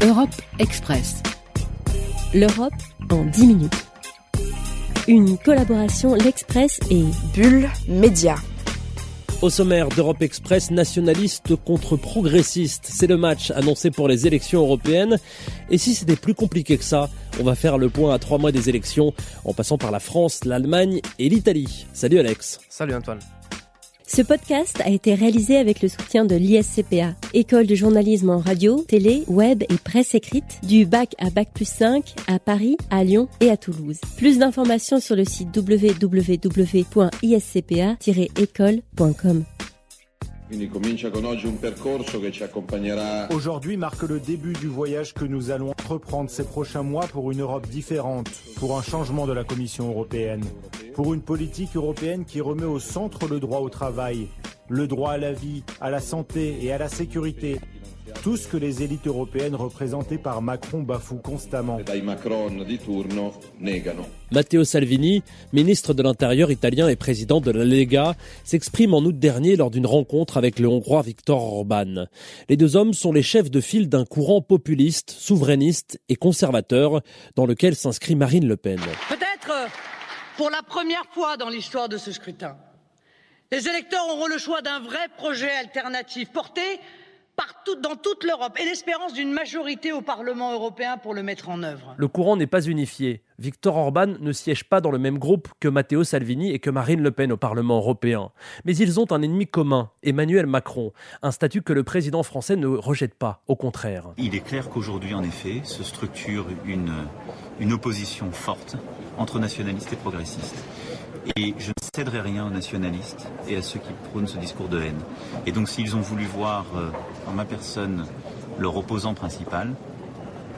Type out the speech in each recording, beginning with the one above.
Europe Express. L'Europe en 10 minutes. Une collaboration L'Express et Bulle Média. Au sommaire d'Europe Express, nationaliste contre progressiste. C'est le match annoncé pour les élections européennes. Et si c'était plus compliqué que ça, on va faire le point à trois mois des élections, en passant par la France, l'Allemagne et l'Italie. Salut Alex. Salut Antoine. Ce podcast a été réalisé avec le soutien de l'ISCPA, École de journalisme en radio, télé, web et presse écrite, du bac à bac plus 5 à Paris, à Lyon et à Toulouse. Plus d'informations sur le site www.iscpa-école.com. Aujourd'hui marque le début du voyage que nous allons entreprendre ces prochains mois pour une Europe différente, pour un changement de la Commission européenne, pour une politique européenne qui remet au centre le droit au travail, le droit à la vie, à la santé et à la sécurité, tout ce que les élites européennes représentées par Macron bafouent constamment. Matteo Salvini, ministre de l'Intérieur italien et président de la Lega, s'exprime en août dernier lors d'une rencontre avec le Hongrois Viktor Orban. Les deux hommes sont les chefs de file d'un courant populiste, souverainiste et conservateur dans lequel s'inscrit Marine Le Pen. Peut-être pour la première fois dans l'histoire de ce scrutin, les électeurs auront le choix d'un vrai projet alternatif porté partout dans toute l'Europe et l'espérance d'une majorité au Parlement européen pour le mettre en œuvre. Le courant n'est pas unifié. Victor Orban ne siège pas dans le même groupe que Matteo Salvini et que Marine Le Pen au Parlement européen. Mais ils ont un ennemi commun, Emmanuel Macron, un statut que le président français ne rejette pas, au contraire. Il est clair qu'aujourd'hui, en effet, se structure une, une opposition forte entre nationalistes et progressistes. Et je céderai rien aux nationalistes et à ceux qui prônent ce discours de haine. Et donc s'ils ont voulu voir euh, en ma personne leur opposant principal,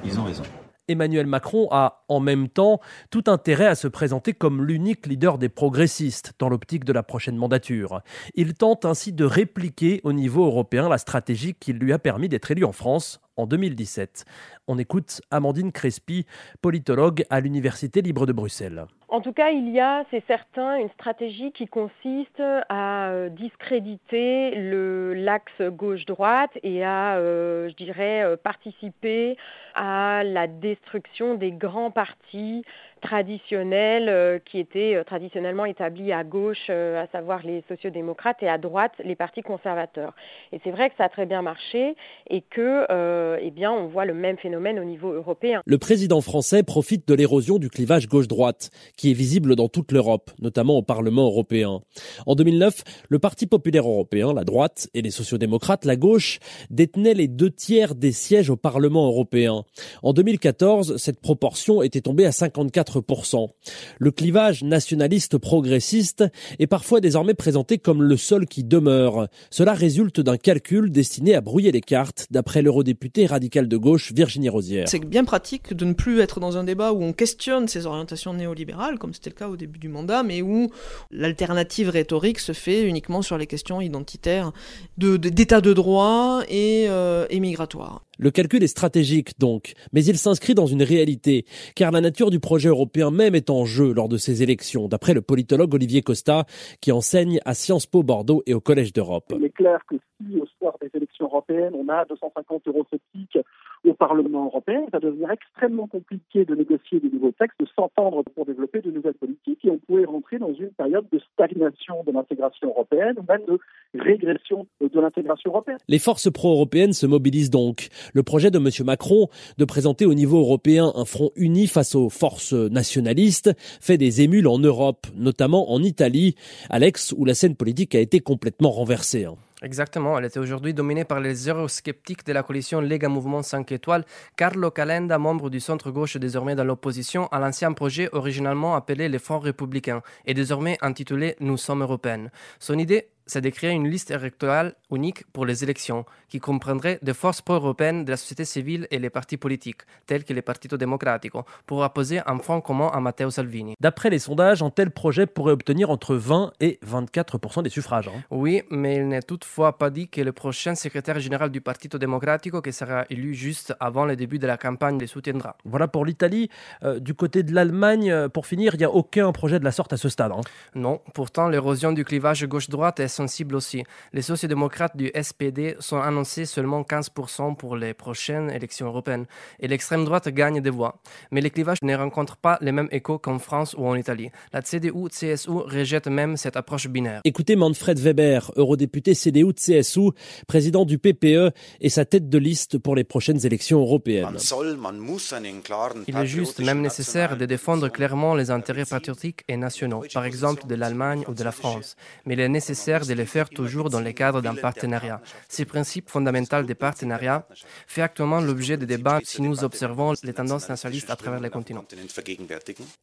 ils ont raison. Emmanuel Macron a en même temps tout intérêt à se présenter comme l'unique leader des progressistes dans l'optique de la prochaine mandature. Il tente ainsi de répliquer au niveau européen la stratégie qui lui a permis d'être élu en France en 2017. On écoute Amandine Crespi, politologue à l'Université libre de Bruxelles. En tout cas, il y a, c'est certain, une stratégie qui consiste à euh, discréditer l'axe gauche-droite et à, euh, je dirais, euh, participer à la destruction des grands partis traditionnels qui étaient traditionnellement établis à gauche, à savoir les et à droite, les partis conservateurs. Et c'est vrai que ça a très bien marché et que, eh bien, on voit le même phénomène au niveau européen. Le président français profite de l'érosion du clivage gauche-droite qui est visible dans toute l'Europe, notamment au Parlement européen. En 2009, le Parti populaire européen, la droite, et les sociodémocrates, la gauche, détenaient les deux tiers des sièges au Parlement européen. En 2014, cette proportion était tombée à 54%. Le clivage nationaliste progressiste est parfois désormais présenté comme le seul qui demeure. Cela résulte d'un calcul destiné à brouiller les cartes, d'après l'eurodéputée radicale de gauche Virginie Rosière. C'est bien pratique de ne plus être dans un débat où on questionne ces orientations néolibérales comme c'était le cas au début du mandat, mais où l'alternative rhétorique se fait uniquement sur les questions identitaires d'état de, droit et, euh, et migratoires. Le calcul est stratégique donc, mais il s'inscrit dans une réalité, car la nature du projet européen même est en jeu lors de ces élections, d'après le politologue Olivier Costa, qui enseigne à Sciences Po Bordeaux et au Collège d'Europe. Il est clair que si au soir des élections européennes, on a 250 eurosceptiques au Parlement européen, ça devient extrêmement compliqué de négocier de nouveaux textes, de s'entendre pour développer de nouvelles politiques, et on pourrait rentrer dans une période de stagnation de l'intégration européenne, ou même de régression de l'intégration européenne. Les forces pro-européennes se mobilisent donc. Le projet de M. Macron de présenter au niveau européen un front uni face aux forces nationalistes fait des émules en Europe, notamment en Italie, Alex, où la scène politique a été complètement renversée. Exactement, elle était aujourd'hui dominée par les eurosceptiques de la coalition Lega Mouvement 5 étoiles. Carlo Calenda, membre du centre-gauche désormais dans l'opposition à l'ancien projet originalement appelé les Fonds républicains et désormais intitulé Nous sommes européennes. Son idée c'est de créer une liste électorale unique pour les élections, qui comprendrait des forces pro-européennes de la société civile et les partis politiques, tels que les Partito Democratico, pour apposer un front commun à Matteo Salvini. D'après les sondages, un tel projet pourrait obtenir entre 20 et 24 des suffrages. Hein. Oui, mais il n'est toutefois pas dit que le prochain secrétaire général du Partito Democratico, qui sera élu juste avant le début de la campagne, les soutiendra. Voilà pour l'Italie. Euh, du côté de l'Allemagne, euh, pour finir, il n'y a aucun projet de la sorte à ce stade. Hein. Non, pourtant l'érosion du clivage gauche-droite est sensible aussi. Les sociodémocrates du SPD sont annoncés seulement 15% pour les prochaines élections européennes et l'extrême droite gagne des voix. Mais les clivages ne rencontrent pas les mêmes échos qu'en France ou en Italie. La CDU-CSU rejette même cette approche binaire. Écoutez Manfred Weber, eurodéputé CDU-CSU, président du PPE et sa tête de liste pour les prochaines élections européennes. Il est juste même nécessaire de défendre clairement les intérêts patriotiques et nationaux, par exemple de l'Allemagne ou de la France. Mais il est nécessaire de les faire toujours dans le cadre d'un partenariat. Ce principe fondamental des partenariats fait actuellement l'objet de débats si nous observons les tendances nationalistes à travers les continents.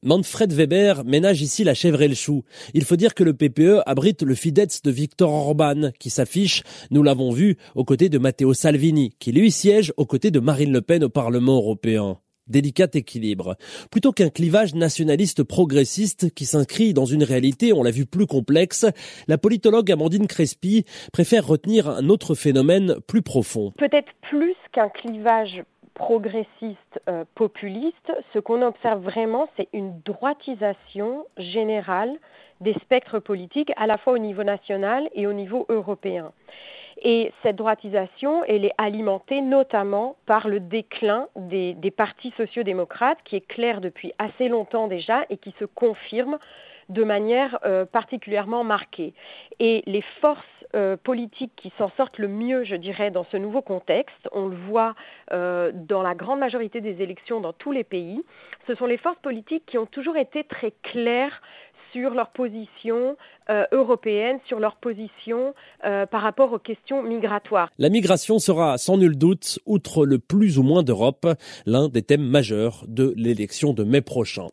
Manfred Weber ménage ici la chèvre et le chou. Il faut dire que le PPE abrite le Fidesz de Viktor Orban, qui s'affiche, nous l'avons vu, aux côtés de Matteo Salvini, qui lui siège aux côtés de Marine Le Pen au Parlement européen délicat équilibre. Plutôt qu'un clivage nationaliste progressiste qui s'inscrit dans une réalité, on l'a vu, plus complexe, la politologue Amandine Crespi préfère retenir un autre phénomène plus profond. Peut-être plus qu'un clivage progressiste euh, populiste, ce qu'on observe vraiment, c'est une droitisation générale des spectres politiques, à la fois au niveau national et au niveau européen. Et cette droitisation, elle est alimentée notamment par le déclin des, des partis sociodémocrates, qui est clair depuis assez longtemps déjà et qui se confirme de manière euh, particulièrement marquée. Et les forces euh, politiques qui s'en sortent le mieux, je dirais, dans ce nouveau contexte, on le voit euh, dans la grande majorité des élections dans tous les pays, ce sont les forces politiques qui ont toujours été très claires sur leur position euh, européenne, sur leur position euh, par rapport aux questions migratoires. La migration sera sans nul doute, outre le plus ou moins d'Europe, l'un des thèmes majeurs de l'élection de mai prochain.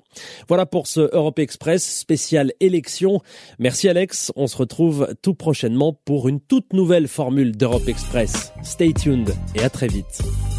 Voilà pour ce Europe Express spécial élection. Merci Alex, on se retrouve tout prochainement pour une toute nouvelle formule d'Europe Express. Stay tuned et à très vite.